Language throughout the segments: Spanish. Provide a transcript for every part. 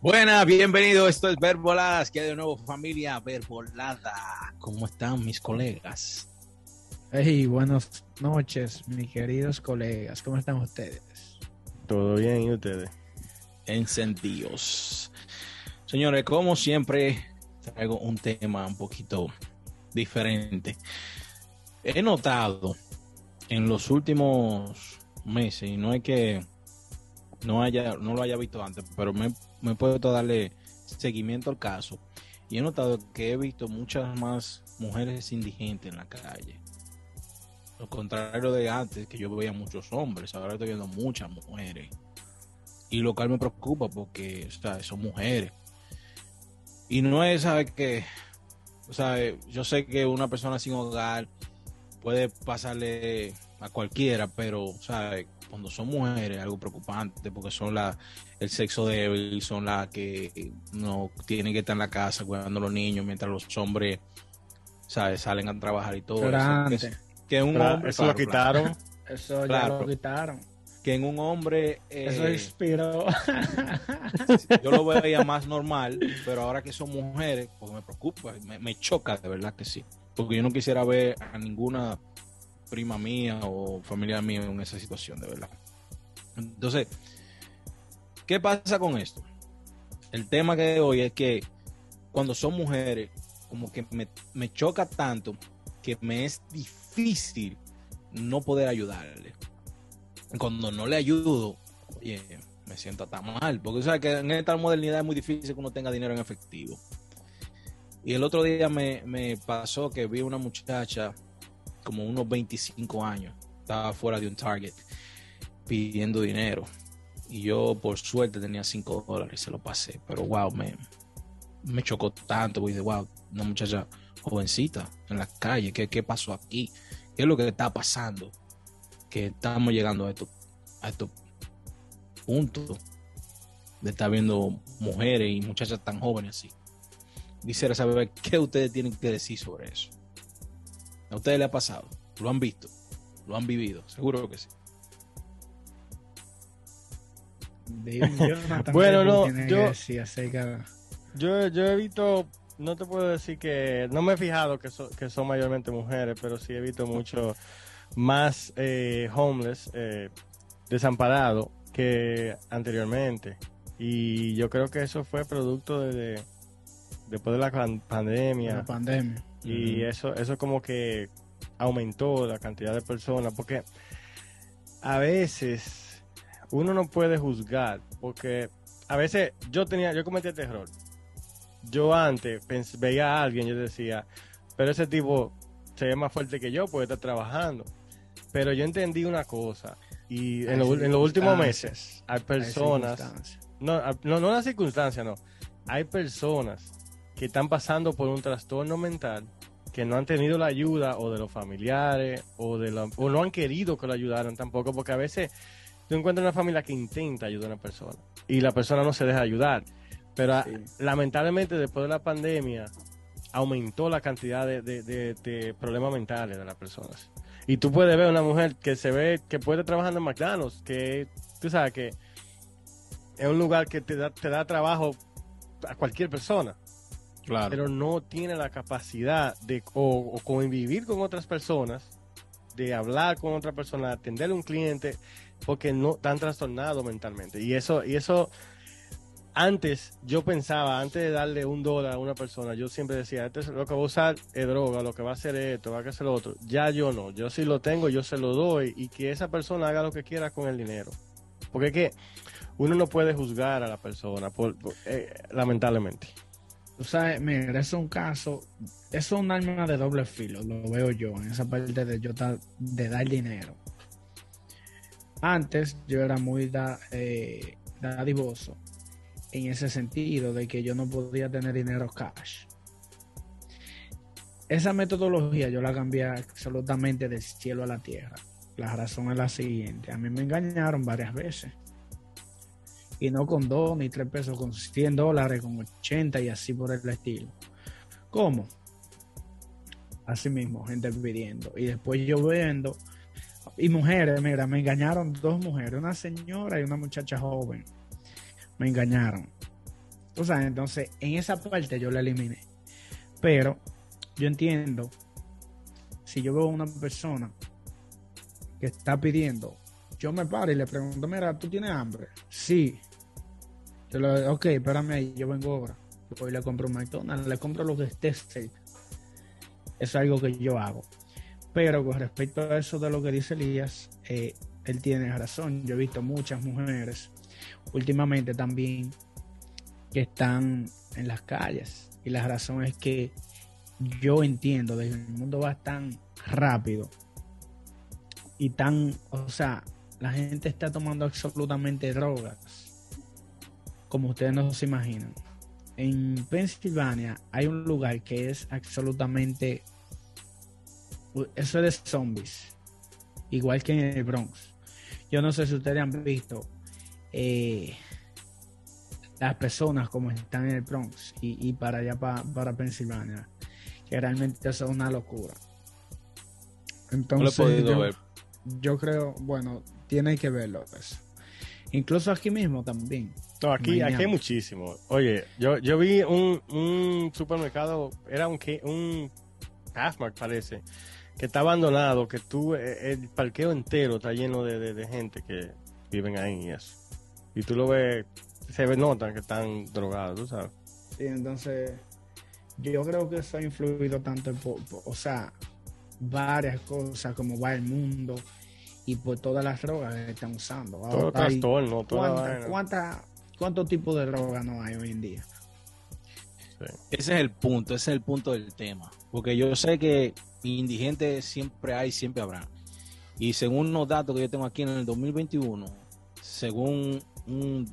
Buenas, bienvenido. Esto es Verboladas. Que hay de nuevo familia Verbolada. ¿Cómo están mis colegas? Hey, buenas noches, mis queridos colegas. ¿Cómo están ustedes? Todo bien, ¿y ustedes? Encendidos. Señores, como siempre, traigo un tema un poquito diferente. He notado en los últimos meses, y no es que no haya, no lo haya visto antes, pero me, me he puesto darle seguimiento al caso. Y he notado que he visto muchas más mujeres indigentes en la calle. Lo contrario de antes, que yo veía muchos hombres, ahora estoy viendo muchas mujeres. Y lo cual me preocupa porque son mujeres. Y no es, ¿sabes que O sea, yo sé que una persona sin hogar puede pasarle a cualquiera, pero, ¿sabes? Cuando son mujeres, algo preocupante, porque son la, el sexo débil, son las que no tienen que estar en la casa cuidando a los niños, mientras los hombres, ¿sabes? Salen a trabajar y todo. Eso, que, un hombre. Eso lo quitaron. Eso ya lo quitaron. Que en un hombre. eso eh, inspiró. yo lo veía más normal, pero ahora que son mujeres, pues me preocupa, me, me choca de verdad que sí. Porque yo no quisiera ver a ninguna prima mía o familia mía en esa situación, de verdad. Entonces, ¿qué pasa con esto? El tema que hoy es que cuando son mujeres, como que me, choca tanto que me es difícil no poder ayudarle. Cuando no le ayudo, oye, me siento tan mal, porque sabes que en esta modernidad es muy difícil que uno tenga dinero en efectivo. Y el otro día me, me pasó que vi una muchacha como unos 25 años, estaba fuera de un Target pidiendo dinero. Y yo, por suerte, tenía 5 dólares se lo pasé. Pero wow, me, me chocó tanto. Porque wow, una muchacha jovencita en la calle. ¿Qué, ¿Qué pasó aquí? ¿Qué es lo que está pasando? Que estamos llegando a estos a esto puntos de estar viendo mujeres y muchachas tan jóvenes así. Quisiera saber qué ustedes tienen que decir sobre eso. ¿A ustedes les ha pasado? ¿Lo han visto? ¿Lo han vivido? Seguro que sí. bueno, no, yo, yo, yo he visto, no te puedo decir que, no me he fijado que, que son mayormente mujeres, pero sí he visto mucho más eh, homeless, eh, desamparados que anteriormente. Y yo creo que eso fue producto de, después de la pandemia. La pandemia. Y eso, eso como que aumentó la cantidad de personas, porque a veces uno no puede juzgar, porque a veces yo tenía, yo cometí este error. Yo antes veía a alguien, yo decía, pero ese tipo se ve más fuerte que yo, puede estar trabajando. Pero yo entendí una cosa, y en, en los últimos meses hay personas, no, no, no la circunstancia, no, hay personas que están pasando por un trastorno mental que no han tenido la ayuda o de los familiares o de o no han querido que lo ayudaran tampoco porque a veces tú encuentras una familia que intenta ayudar a una persona y la persona no se deja ayudar. Pero ah, lamentablemente después de la pandemia aumentó la cantidad de, problemas mentales de las personas. Y tú puedes ver una mujer que se ve que puede trabajando en McDonald's que tú sabes que es un lugar que te da, te da trabajo a cualquier persona pero no tiene la capacidad de o, convivir con otras personas, de hablar con otra persona, de atender a un cliente, porque no están trastornados mentalmente. Y eso, y eso, antes yo pensaba, antes de darle un dólar a una persona, yo siempre decía, este lo que va a usar es droga, lo que va a hacer esto, va a hacer lo otro. Ya yo no, yo si lo tengo, yo se lo doy y que esa persona haga lo que quiera con el dinero. Porque es que uno no puede juzgar a la persona, eh, lamentablemente. O sea, mira, es un caso, es un arma de doble filo, lo veo yo, en esa parte de yo de dar dinero. Antes yo era muy da, eh, dadivoso en ese sentido de que yo no podía tener dinero cash. Esa metodología yo la cambié absolutamente del cielo a la tierra. La razón es la siguiente, a mí me engañaron varias veces y no con dos ni tres pesos, con 100 dólares, con 80 y así por el estilo. ¿Cómo? Así mismo, gente pidiendo. Y después yo viendo, y mujeres, mira, me engañaron dos mujeres, una señora y una muchacha joven. Me engañaron. O sea, entonces en esa parte yo la eliminé. Pero yo entiendo, si yo veo una persona que está pidiendo, yo me paro y le pregunto, mira, ¿tú tienes hambre? Sí. Ok, espérame ahí, yo vengo ahora. Voy le compro un McDonald's, le compro lo que esté cerca. Es algo que yo hago. Pero con respecto a eso de lo que dice Elías, eh, él tiene razón. Yo he visto muchas mujeres últimamente también que están en las calles. Y la razón es que yo entiendo, de que el mundo va tan rápido y tan, o sea, la gente está tomando absolutamente drogas, como ustedes no se imaginan. En Pensilvania hay un lugar que es absolutamente, eso es de zombies, igual que en el Bronx. Yo no sé si ustedes han visto eh, las personas como están en el Bronx y, para allá para Pensilvania, que realmente eso es una locura. Entonces, yo, yo, creo, bueno, tiene que verlo eso. Incluso aquí mismo también. No, aquí, aquí hay muchísimo. Oye, yo, yo vi un, un supermercado, era un, un Halfmark parece, que está abandonado, que tú, eh, el parqueo entero está lleno de, de gente que viven ahí y eso. Y tú lo ves se notan que están drogados, tú sabes. Sí, entonces yo creo que eso ha influido tanto, o sea, varias cosas como va el mundo y por todas las drogas que están usando. Todo trastorno, toda cuánta, ¿Cuántos tipos de drogas no hay hoy en día? Ese es el punto, ese es el punto del tema. Porque yo sé que indigentes siempre hay, siempre habrá. Y según los datos que yo tengo aquí en el 2021, según un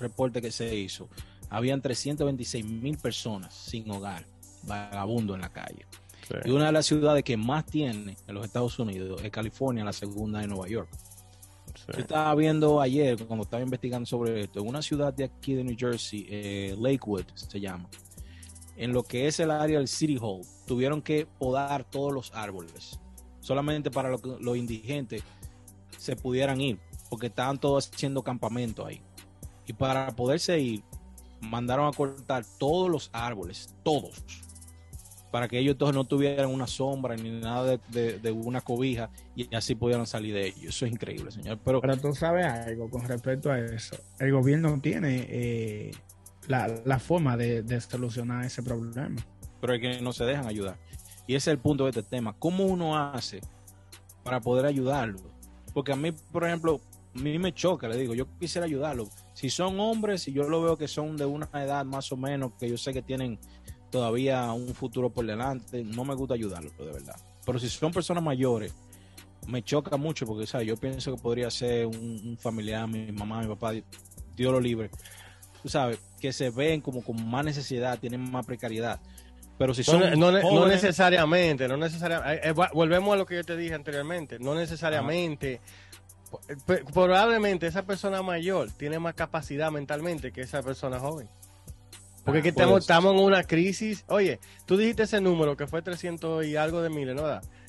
reporte que se hizo, habían 326 mil personas sin hogar, vagabundo en la calle. Y una de las ciudades que más tiene en los Estados Unidos es California, la segunda de Nueva York. Yo estaba viendo ayer, cuando estaba investigando sobre esto, en una ciudad de aquí de New Jersey, eh, Lakewood se llama, en lo que es el área del City Hall, tuvieron que podar todos los árboles, solamente para que los indigentes se pudieran ir, porque estaban todos haciendo campamento ahí. Y para poderse ir, mandaron a cortar todos los árboles, todos, para que ellos entonces no tuvieran una sombra ni nada de, una cobija y así pudieran salir de ellos. Eso es increíble, señor. Pero, Pero tú sabes algo con respecto a eso. El gobierno tiene eh, la, forma de, solucionar ese problema. Pero es que no se dejan ayudar. Y ese es el punto de este tema. ¿Cómo uno hace para poder ayudarlo? Porque a mí, por ejemplo, a mí me choca, le digo, yo quisiera ayudarlo si son hombres, y yo lo veo que son de una edad más o menos, que yo sé que tienen todavía un futuro por delante, no me gusta ayudarlos, de verdad. Pero si son personas mayores, me choca mucho porque, ¿sabes? Yo pienso que podría ser un, familiar, mi mamá, mi papá, Dios lo libre. Tú sabes, que se ven como con más necesidad, tienen más precariedad. Pero si son. No, no, necesariamente, no necesariamente. Eh, eh, volvemos a lo que yo te dije anteriormente. No necesariamente probablemente esa persona mayor tiene más capacidad mentalmente que esa persona joven. Porque ah, estamos, estamos, en una crisis. Oye, tú dijiste ese número que fue 300 y algo de miles, ¿no?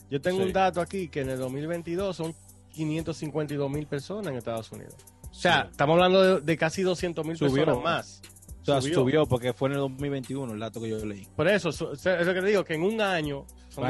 Yo tengo un dato aquí que en el 2022 son 552 mil personas en Estados Unidos. O sea, estamos hablando de, casi 200 mil personas más. O sea, subió. porque fue en el 2021 el dato que yo leí. Por eso, es lo que te digo, que en un año son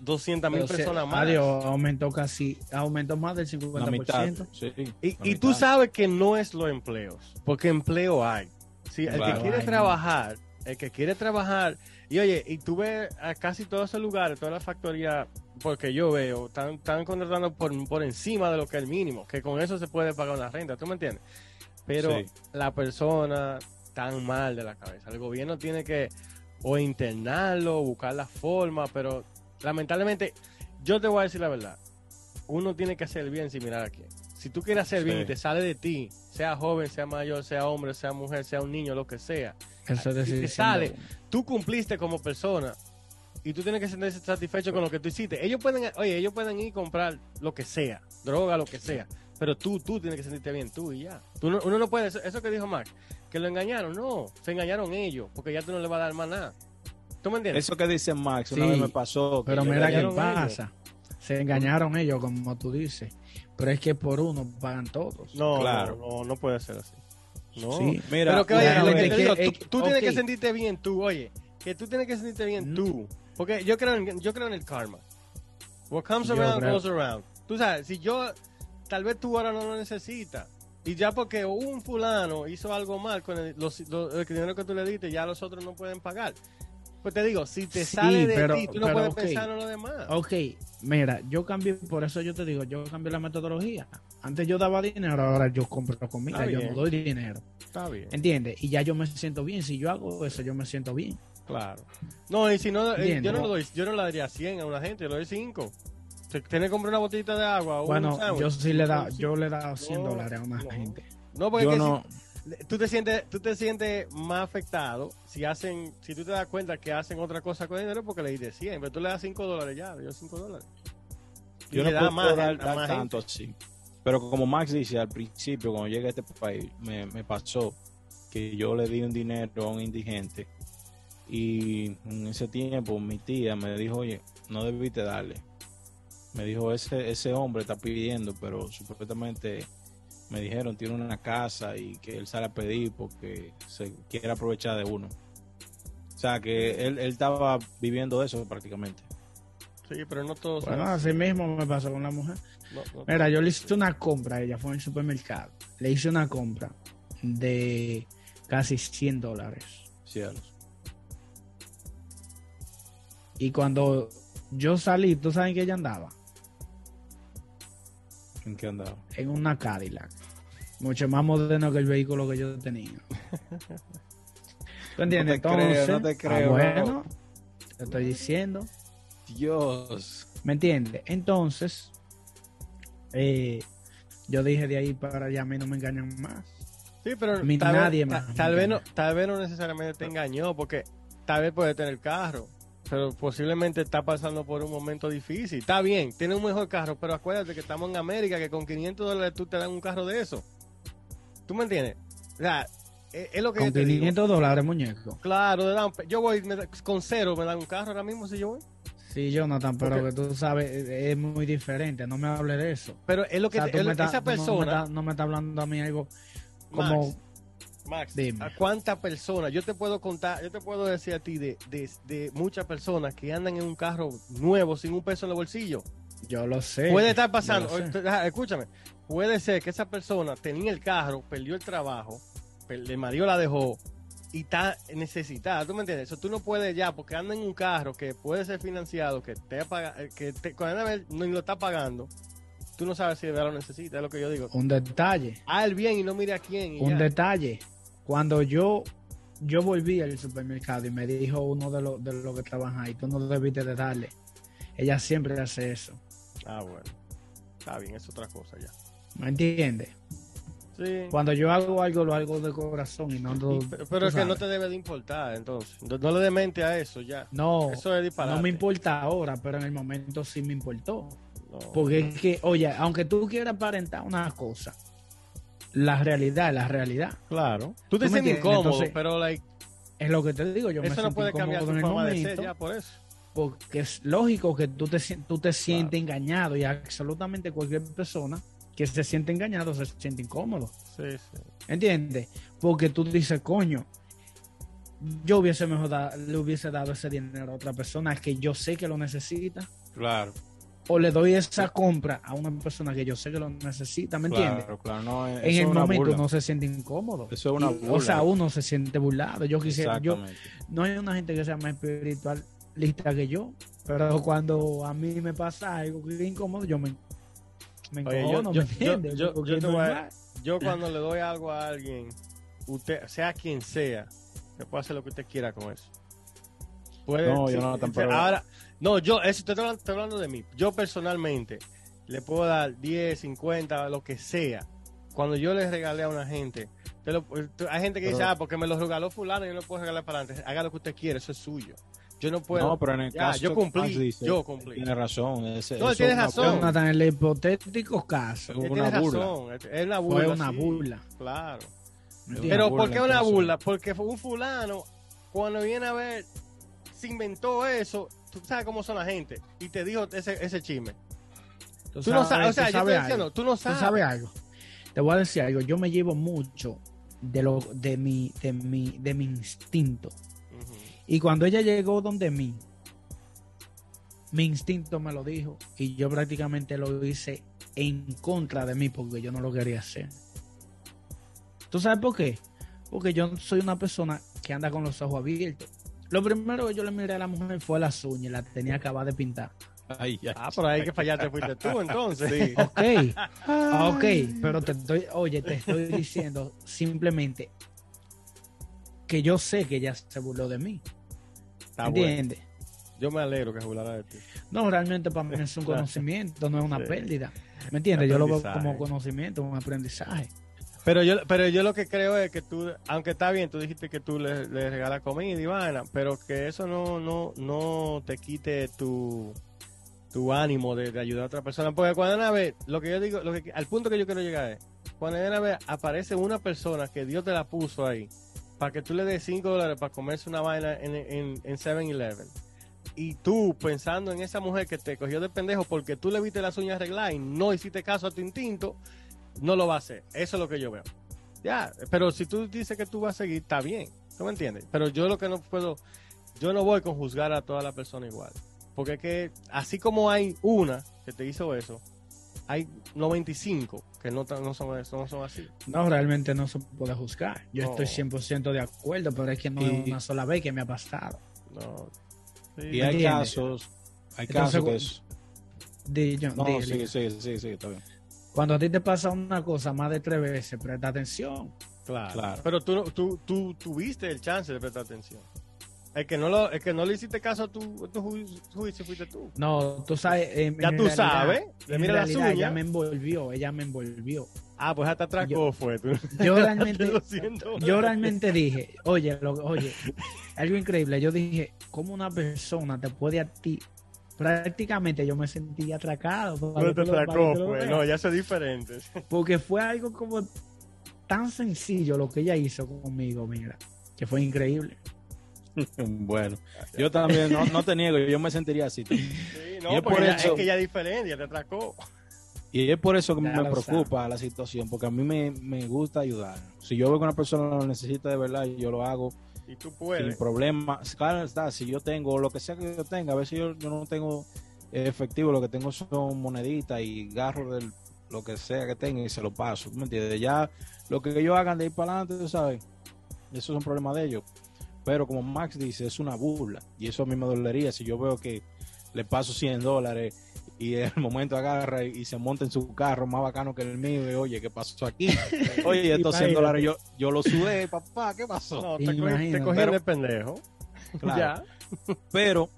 200 mil personas más. Adiós, aumentó casi, aumentó más del 50%. sí, y, y tú sabes que no es los empleos, porque empleo hay. Sí, el que quiere trabajar, el que quiere trabajar, y oye, y tú ves a casi todos esos lugares, todas las factorías, porque yo veo, están, están contratando por, por encima de lo que es el mínimo, que con eso se puede pagar una renta, ¿tú me entiendes? Pero la persona tan mal de la cabeza. El gobierno tiene que o internarlo, buscar la forma, pero lamentablemente, yo te voy a decir la verdad, uno tiene que hacer bien sin mirar a quién. Si tú quieres hacer bien y te sale de ti, sea joven, sea mayor, sea hombre, sea mujer, sea un niño, lo que sea, Eso es te sale, tú cumpliste como persona y tú tienes que sentirse satisfecho con lo que tú hiciste. Ellos pueden, oye, ellos pueden ir a comprar lo que sea, droga, lo que sea, pero tú, tú tienes que sentirte bien, tú y ya. uno no puede, eso que dijo Max, que lo engañaron. No, se engañaron ellos, porque ya tú no le vas a dar más nada. ¿Tú me entiendes? Eso que dice Max, una vez me pasó. pero mira qué pasa. Se engañaron ellos, como tú dices. Pero es que por uno pagan todos. No, claro. no, no puede ser así. No. Sí. Mira, Pero que, oye, lo que te digo, tú, tienes que sentirte bien tú, oye, que tú tienes que sentirte bien Mm. tú. Porque yo creo en, yo creo en el karma. What comes Yo around creo- goes around. Tú sabes, si yo, tal vez tú ahora no lo necesitas. Y ya porque un fulano hizo algo mal con el, los- los- el dinero que tú le diste, ya los otros no pueden pagar. Pues te digo, si te Sí, sale de pero- ti, tú no pero, puedes ok. pensar en lo demás. Ok, mira, yo cambié, por eso yo te digo, yo cambié la metodología. Antes yo daba dinero, ahora yo compro comida, yo no doy dinero. Está bien. ¿Entiendes? Y ya yo me siento bien. Si yo hago eso, yo me siento bien. Claro. No, y si no, eh, yo no, le doy, yo no le daría 100 a una gente, le doy 5. Tiene que comprar una botellita de agua. o Bueno, yo sí le da, yo le he dado 100 No, dólares a una no. gente. No, porque yo es que no, si- tú te sientes, tú te sientes más afectado si hacen, si tú te das cuenta que hacen otra cosa con el dinero porque le diste 100, pero tú le das 5 dólares ya, dio 5 dólares. Y yo no puedo más dar, dar más tanto así. Pero como Max dice al principio, cuando llegué a este país, me, me pasó que yo le di un dinero a un indigente y en ese tiempo mi tía me dijo, oye, no debiste darle. Me dijo, ese, ese hombre está pidiendo, pero supuestamente me dijeron, tiene una casa y que él sale a pedir porque se quiere aprovechar de uno. O sea, que él, él estaba viviendo eso prácticamente. Sí, pero no todos Bueno, así. así mismo me pasó con la mujer. No, no. Mira, yo le hice una compra, ella fue en el supermercado. Le hice una compra de casi 100 dólares. Cielos. Y cuando yo salí, ¿tú sabes en qué ella andaba? ¿En qué andaba? En una Cadillac. Mucho más moderno que el vehículo que yo tenía. ¿Tú entiendes? No te creo, Entonces, no te ah, creo, bueno, te estoy diciendo. Dios. ¿Me entiendes? Entonces, eh, yo dije de ahí para allá, a mí no me engañan más. Sí, pero A mí tal, nadie vez, más tal vez no, tal vez no necesariamente te engañó, porque tal vez puede tener carro, pero posiblemente está pasando por un momento difícil. Está bien, tiene un mejor carro, pero acuérdate que estamos en América, que con 500 dólares tú te dan un carro de eso. ¿Tú me entiendes? O sea, es, es lo que Con yo te digo. 500 dólares, muñeco. Claro, dan- yo voy me da- con cero, me dan un carro ahora mismo si yo voy. Sí, Jonathan, pero que tú sabes, es es muy diferente. No me hables de eso. Pero es lo O que sea, te- tú es me lo- estás- esa tú no me persona, no me está hablando a mí algo como... Max, Max, Dime. ¿a cuántas personas? Yo te puedo contar, yo te puedo decir a ti de, de, de muchas personas que andan en un carro nuevo sin un peso en el bolsillo. Yo lo sé. puede estar pasando, escúchame, puede ser que esa persona tenía el carro, perdió el trabajo, el marido la dejó y está necesitada, ¿tú me entiendes? Eso tú no puedes ya, porque anda en un carro que puede ser financiado, que te eh, que te, cuando no lo está pagando, tú no sabes si de verdad lo necesita, es lo que yo digo. Un detalle, Haz el bien y no mire a quién. y un ya. detalle. Cuando yo yo volví al supermercado y me dijo uno de los de los que trabajan ahí, tú no debiste de darle. Ella siempre hace eso. Ah, bueno. Está bien, es otra cosa ya. ¿Me entiendes? Sí. Cuando yo hago algo, lo hago de corazón y no Y- pero es que no te debe de importar, entonces. No, no le dé mente a eso ya. No, Eso es disparate. no me importa ahora, pero en el momento sí me importó. No. Porque es que, oye, aunque tú quieras aparentar una cosa, la realidad es la realidad. Claro. Tú te ¿Tú me sientes incómodo, Entonces, pero like, Es lo que te digo, yo me eso no siento puede cambiar tu forma de ser momento, ya por eso. Porque es lógico que tú te, tú te sientes engañado y absolutamente cualquier persona que se siente engañado se siente incómodo. Sí, sí. ¿Entiendes? Porque tú dices, coño, yo hubiese mejor da- le hubiese dado ese dinero a otra persona que yo sé que lo necesita, Claro. o le doy esa compra a una persona que yo sé que lo necesita, ¿me entiendes? Claro, claro. No, es- En el momento burla. uno se siente incómodo. Eso es una burla. O sea, uno se siente burlado. Yo quisiera, yo, no hay una gente que sea más espiritualista que yo, pero cuando a mí me pasa algo que es incómodo, yo me, me Oye, yo- encojono, yo- ¿me entiendes? yo- te voy a- cuando le doy algo a alguien, usted, sea quien sea, se puede hacer lo que usted quiera con eso. Puede, No, yo no, tampoco. Ahora, no, yo, eso estoy hablando, estoy hablando de mí. Yo personalmente le puedo dar 10, 50, lo que sea. Cuando yo le regalé a una gente, te lo- hay gente que dice, ah, porque me lo regaló fulano, yo no puedo regalar para adelante. Haga lo que usted quiera, eso es suyo. Yo no puedo. no, pero en el Ya, caso yo cumplí, dice, yo cumplí. Tiene razón. Ese, No, una razón. Jonathan, en el hipotético caso, Es Él una tiene burla. razón, es- una burla. fue una sí, burla. Claro. ¿me Pero- burla, ¿por qué una burla? Porque fue un fulano, cuando viene a ver, se inventó eso, tú sabes cómo son la gente, y te dijo ese, ese chisme. Tú no sabes, o sea, tú yo estoy sabes diciendo, algo. tú no ¿Tú sabes. sabes algo? Te voy a decir algo. Yo me llevo mucho de lo de mi de mi de mi instinto. Y cuando ella llegó donde mí, mi instinto me lo dijo y yo prácticamente lo hice en contra de mí porque yo no lo quería hacer. ¿Tú sabes por qué? Porque yo soy una persona que anda con los ojos abiertos. Lo primero que yo le miré a la mujer fue las uñas, y la tenía acabada de pintar. Ay, ay. Ah, por ahí que fallaste fuiste tú entonces. Sí. Ok, ah, ok, pero te estoy, oye, te estoy diciendo simplemente que yo sé que ella se burló de mí. Está bueno. ¿Entiendes? Yo me alegro que se burlara de ti. No, realmente para mí es un conocimiento, no es una Sí. pérdida. ¿Me entiendes? Yo lo veo como conocimiento, un aprendizaje. Pero yo, pero yo lo que creo es que tú, aunque está bien, tú dijiste que tú le, le regalas comida y vaina, pero que eso no, no, no te quite tu, tu ánimo de, de ayudar a otra persona. Porque cuando una vez, lo que yo digo, lo que, al punto que yo quiero llegar es, cuando una vez aparece una persona que Dios te la puso ahí, para que tú le des 5 dólares para comerse una vaina en, en, en 7-Eleven. Y tú pensando en esa mujer que te cogió de pendejo porque tú le viste las uñas arregladas y no hiciste caso a tu instinto, no lo va a hacer. Eso es lo que yo veo. Ya, pero si tú dices que tú vas a seguir, está bien. ¿Tú me entiendes? Pero yo lo que no puedo, yo no voy con juzgar a toda la persona igual. Porque es que así como hay una que te hizo eso, hay 95 que no, no, son, no son así. No, realmente no se puede juzgar. Yo No. estoy 100% de acuerdo, pero es que no Y- es una sola vez que me ha pasado. No. Sí. Y hay ¿Entiendes? casos, hay Entonces, casos que es... Di- yo- No, sí, sí, sí, sí, está bien. Cuando a ti te pasa una cosa más de tres veces, presta atención. Claro. Claro. Pero tú, no- tú, tú tuviste el chance de prestar atención. El que no, lo, el que no le hiciste caso a tu, tu ju- juicio fuiste tú. No, tú sabes. en- Ya tú realidad- sabes, le mira las Ella me envolvió, ella me envolvió. Ah, pues hasta atracó fue tú. Yo realmente, yo realmente dije, oye, lo- oye, algo increíble. Yo dije, ¿cómo una persona te puede a ti? Prácticamente yo me sentí atracado. No te atracó, veas. No, ya son diferentes. Porque fue algo como tan sencillo lo que ella hizo conmigo, mira, que fue increíble. Bueno, yo también, no, no te niego, yo me sentiría así. Sí, no, es por eso- es que ella es diferente, te atracó. Y es por eso que Ya me preocupa la situación, porque a mí me, me gusta ayudar. Si yo veo que una persona lo necesita de verdad, yo lo hago Y tú sin puedes. problema. Claro está, si yo tengo lo que sea que yo tenga, a veces yo, yo no tengo efectivo, lo que tengo son moneditas y garro de lo que sea que tenga y se lo paso. ¿tú ¿Me entiendes? Ya lo que ellos hagan de ir para adelante, tú sabes, eso es un problema de ellos. Pero como Max dice, es una burla y eso a mí me dolería si yo veo que le paso 100 dólares y en el momento agarra y se monta en su carro más bacano que el mío y oye, ¿qué pasó aquí? Oye, estos 100 Imagínate. dólares yo, yo lo sudé, papá, ¿qué pasó? No, te, cogí- te Pero- de pendejo. Claro. Ya. Pero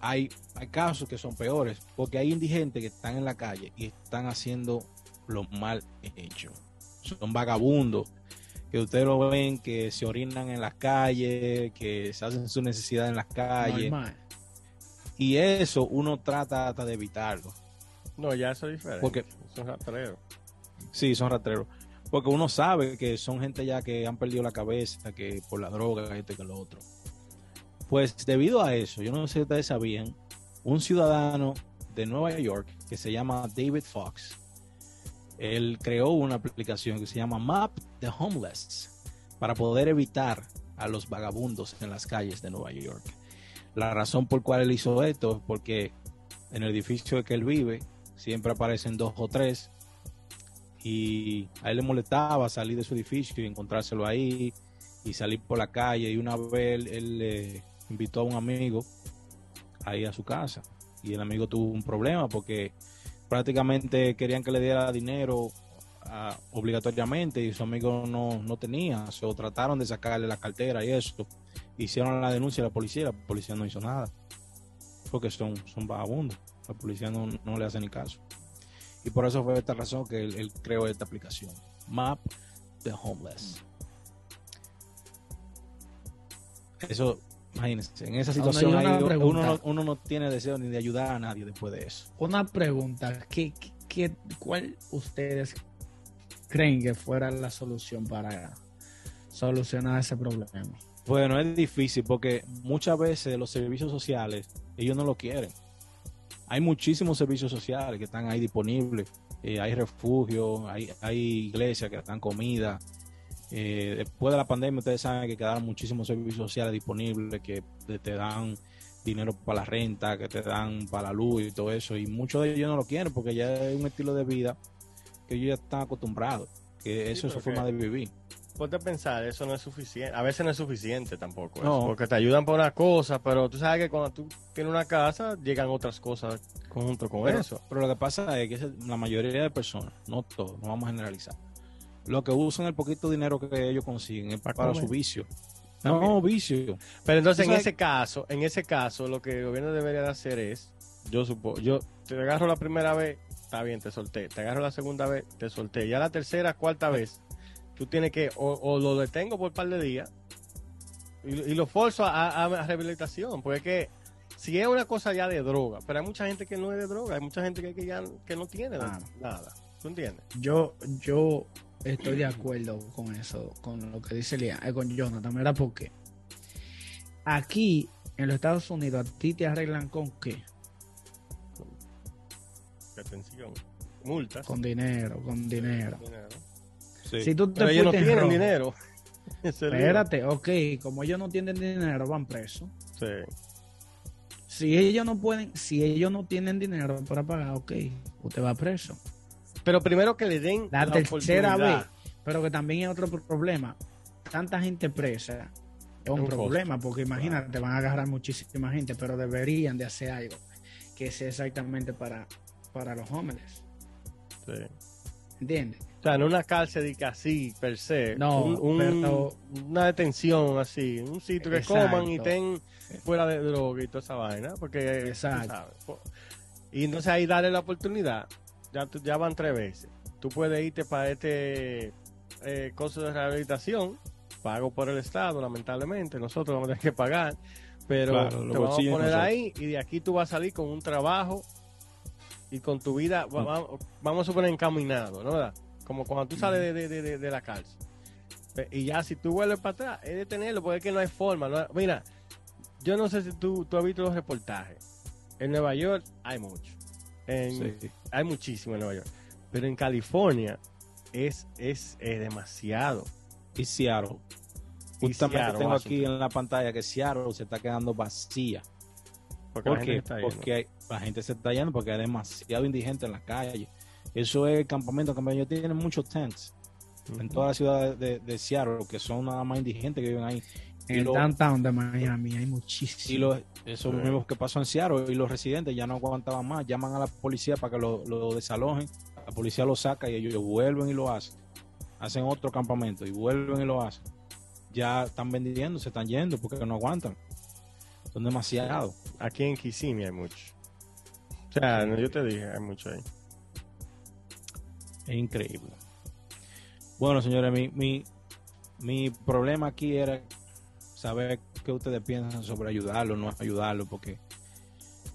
hay, hay casos que son peores, porque hay indigentes que están en la calle y están haciendo lo mal hecho. Son vagabundos, que ustedes lo ven, que se orinan en las calles, que se hacen su necesidad en las calles. Normal. Y eso uno trata hasta de evitarlo. No, ya eso es diferente. Porque- Son rastreros. Sí, son rastreros. Porque uno sabe que son gente ya que han perdido la cabeza, que por la droga, este que lo otro. Pues debido a eso, yo no sé si ustedes sabían, un ciudadano de Nueva York que se llama David Fox, él creó una aplicación que se llama Map the Homeless para poder evitar a los vagabundos en las calles de Nueva York. La razón por cual él hizo esto es porque en el edificio que él vive siempre aparecen dos o tres y a él le molestaba salir de su edificio y encontrárselo ahí y salir por la calle y una vez él, eh, invitó a un amigo ahí a su casa y el amigo tuvo un problema porque prácticamente querían que le diera dinero ah, obligatoriamente y su amigo no, no tenía, o trataron de sacarle la cartera y eso, hicieron la denuncia a la policía la policía no hizo nada porque son, son vagabundos, la policía no, no le hace ni caso. Y por eso fue esta razón que él, él creó esta aplicación. Map the Homeless. Eso, imagínense, en esa situación ahí, uno, no, uno no tiene deseo ni de ayudar a nadie después de eso. Una pregunta, ¿qué, qué- ¿cuál ustedes creen que fuera la solución para solucionar ese problema? Bueno, es difícil porque muchas veces los servicios sociales, ellos no lo quieren. Hay muchísimos servicios sociales que están ahí disponibles. Eh, hay refugio, hay, hay iglesias que dan comida. Eh, después de la pandemia, ustedes saben que quedaron muchísimos servicios sociales disponibles, que te, dan dinero para la renta, que te dan para la luz y todo eso, y muchos de ellos no lo quieren porque ya es un estilo de vida que ellos ya están acostumbrados, que eso es su forma de vivir. Ponte a pensar, eso no es suficiente. A veces no es suficiente tampoco. eso, No. porque te ayudan por una cosa, pero tú sabes que cuando tú tienes una casa, llegan otras cosas conjunto con Pero, eso. pero lo que pasa es que la mayoría de personas, no todos, no vamos a generalizar, lo que usan el poquito dinero que ellos consiguen es Para para, comer. su vicio. También. No, vicio. Pero entonces en ese caso, en ese caso, lo que el gobierno debería de hacer es, yo supongo, yo te agarro la primera vez, está bien, te solté. Te agarro la segunda vez, te solté. Ya la tercera, cuarta vez, tú tienes que, o, o lo detengo por un par de días y, y lo forzo a, a- a rehabilitación, porque es que si es una cosa ya de droga, pero hay mucha gente que no es de droga, hay mucha gente que, que ya que no tiene nada. ¿Tú entiendes? Yo, yo estoy de acuerdo con eso, con lo que dice Lia, eh, con Jonathan. Mira por qué. Aquí, en los Estados Unidos, a ti te arreglan con qué? Atención. Multas. Con dinero, con dinero. dinero. Sí. Si tú te Pero ellos no tienen rojo, dinero. Espérate, ok, como ellos no tienen dinero, van presos. Sí. Si ellos no pueden, si ellos no tienen dinero para pagar, ok, usted va preso. Pero primero que le den La, la, tercera vez, pero que también es otro pro- problema. Tanta gente presa es un, un costo. problema, porque imagínate, van a agarrar muchísima gente, pero deberían de hacer algo que sea exactamente para, para los homeless. Sí. ¿Entiendes? O sea, no una cárcel de que así, per se. No, Un- un- pero- una detención así. Un sitio que Exacto. coman y estén fuera de droga y toda esa vaina. Porque, Exacto. Y entonces ahí darle la oportunidad. Ya, ya van tres veces. Tú puedes irte para este eh, costo de rehabilitación. Pago por el Estado, lamentablemente. Nosotros vamos a tener que pagar. Pero Claro, te vamos a poner nosotros. ahí y de aquí tú vas a salir con un trabajo y con tu vida, va- va- vamos a suponer encaminado, ¿no? ¿verdad? Como cuando tú sales de, de- de- de la cárcel. Y ya si tú vuelves para atrás, es detenerlo, porque es que no hay forma. no hay- Mira, yo no sé si tú, tú has visto los reportajes. En Nueva York hay mucho. En- Sí. Hay muchísimo en Nueva York. Pero en California es, es, es demasiado. Y Seattle. Y Justamente Seattle, tengo Washington. aquí en la pantalla que Seattle se está quedando vacía. Porque. Porque hay- la gente se está yendo porque hay demasiado indigente en la calle. Eso es el campamento. ellos tienen muchos tents en toda la ciudad de, de Seattle, que son nada más indigentes que viven ahí. En el downtown de Miami hay muchísimo. Y los, eso Sí. mismo que pasó en Seattle, y los residentes ya no aguantaban más, llaman a la policía para que lo, lo desalojen, la policía lo saca y ellos vuelven y lo hacen. Hacen otro campamento y vuelven y lo hacen. Ya están vendiendo, se están yendo porque no aguantan. Son demasiados. Aquí en Kissimmee hay mucho. O sea, no, yo te dije, hay mucho ahí. Es increíble. Bueno, señores, mi, mi, mi problema aquí era saber qué ustedes piensan sobre ayudarlo o no ayudarlo, porque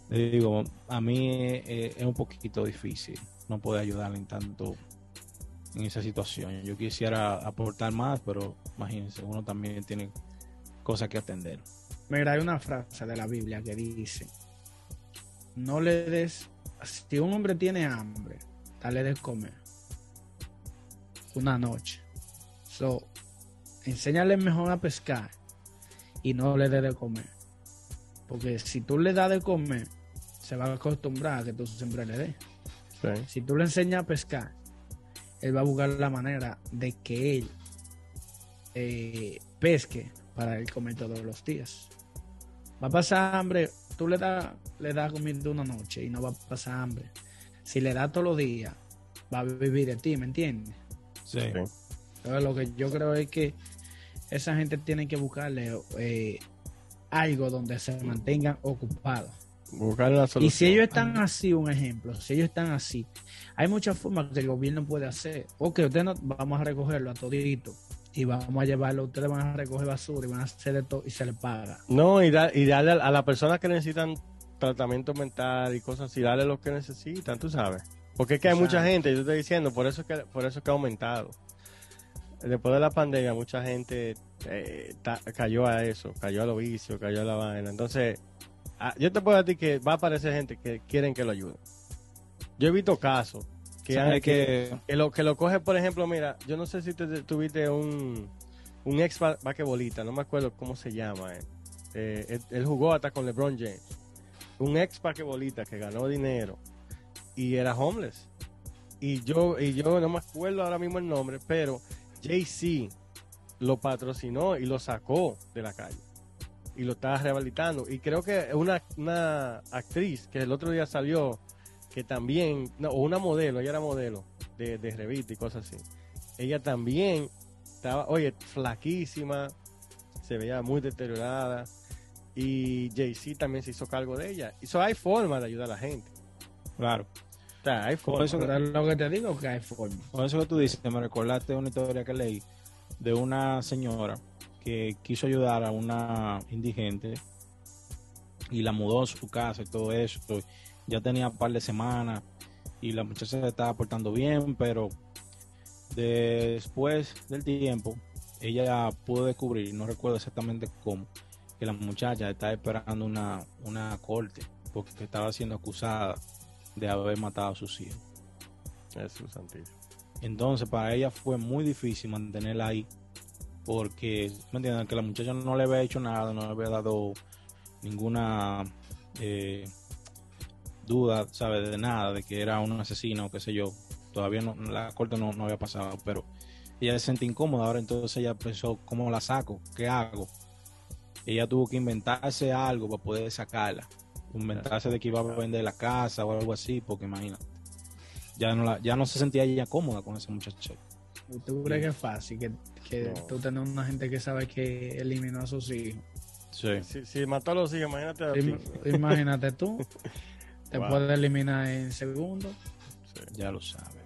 les digo, a mí eh, es un poquito difícil no poder ayudarle en tanto en esa situación. Yo quisiera aportar más, pero imagínense, uno también tiene cosas que atender. Mira, hay una frase de la Biblia que dice: No le des. Si un hombre tiene hambre, dale de comer. Una noche. So, enséñale mejor a pescar y no le des de comer. Porque si tú le das de comer, se va a acostumbrar a que tú siempre le des. Sí. Si tú le enseñas a pescar, él va a buscar la manera de que él eh, pesque para él comer todos los días. Va a pasar hambre, tú le das le das comida una noche y no va a pasar hambre. Si le das todos los días, va a vivir de ti, ¿me entiendes? Sí. Sí. Entonces, lo que yo creo es que esa gente tiene que buscarle eh, algo donde se mantengan ocupados. Buscar una solución. Y si ellos están así, un ejemplo, si ellos están así, hay muchas formas que el gobierno puede hacer. Ok, ustedes no, vamos a recogerlo a todito y vamos a llevarlo, ustedes van a recoger basura y van a hacer de todo y se les paga. No, y, da- y darle a, a las personas que necesitan tratamiento mental y cosas así, darle lo que necesitan, tú sabes. Porque es que hay mucha gente, yo estoy diciendo, por eso es que, por eso es que ha aumentado. Después de la pandemia, mucha gente eh, ta- cayó a eso, cayó a los vicios, cayó a la vaina. Entonces, ah, yo te puedo decir que va a aparecer gente que quieren que lo ayuden. Yo he visto casos Que, ¿Sabe que, que que lo, que lo coge, por ejemplo, mira, yo no sé si te, tuviste un, un ex ba- basquetbolista, no me acuerdo cómo se llama. eh. Eh, él, él jugó hasta con LeBron James. Un ex basquetbolista que ganó dinero y era homeless. Y yo, y yo no me acuerdo ahora mismo el nombre, pero Jay-Z lo patrocinó y lo sacó de la calle. Y lo estaba rehabilitando. Y creo que una, una actriz que el otro día salió, que también, no, o una modelo, ella era modelo de, de revista y cosas así. Ella también estaba, oye, flaquísima, se veía muy deteriorada. Y Jay-Z también se hizo cargo de ella. Y eso hay forma de ayudar a la gente. claro. Hay Por eso Pero es lo que te digo que forma. Con eso que tú dices, me recordaste una historia que leí de una señora que quiso ayudar a una indigente y la mudó a su casa y todo eso. Ya tenía un par de semanas y la muchacha se estaba portando bien, pero después del tiempo ella pudo descubrir, no recuerdo exactamente cómo, que la muchacha estaba esperando una, una corte porque estaba siendo acusada de haber matado a sus hijos. Jesús santísimo. Entonces para ella fue muy difícil mantenerla ahí porque, ¿me entiendes? Que la muchacha no le había hecho nada, no le había dado ninguna eh, duda, ¿sabes? De nada, de que era un asesino o qué sé yo. Todavía no, la corte no, no había pasado, pero ella se sentía incómoda. Ahora entonces ella pensó, ¿cómo la saco? ¿Qué hago? Ella tuvo que inventarse algo para poder sacarla. Inventarse de que iba a vender la casa o algo así, porque imagínate. Ya no, la, ya no se sentía ella cómoda con esa muchacha. ¿Y ¿Tú crees que es fácil que, que No. tú tenés una gente que sabe que eliminó a sus hijos? Sí. Si, si mató a los hijos, imagínate a ti. Imagínate tú, te Wow. puedes eliminar en segundos. Sí. Ya lo saben.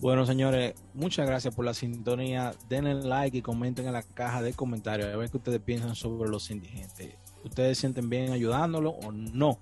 Bueno, señores, muchas gracias por la sintonía. Denle like y comenten en la caja de comentarios a ver qué ustedes piensan sobre los indigentes. ¿Ustedes sienten bien ayudándolo o no?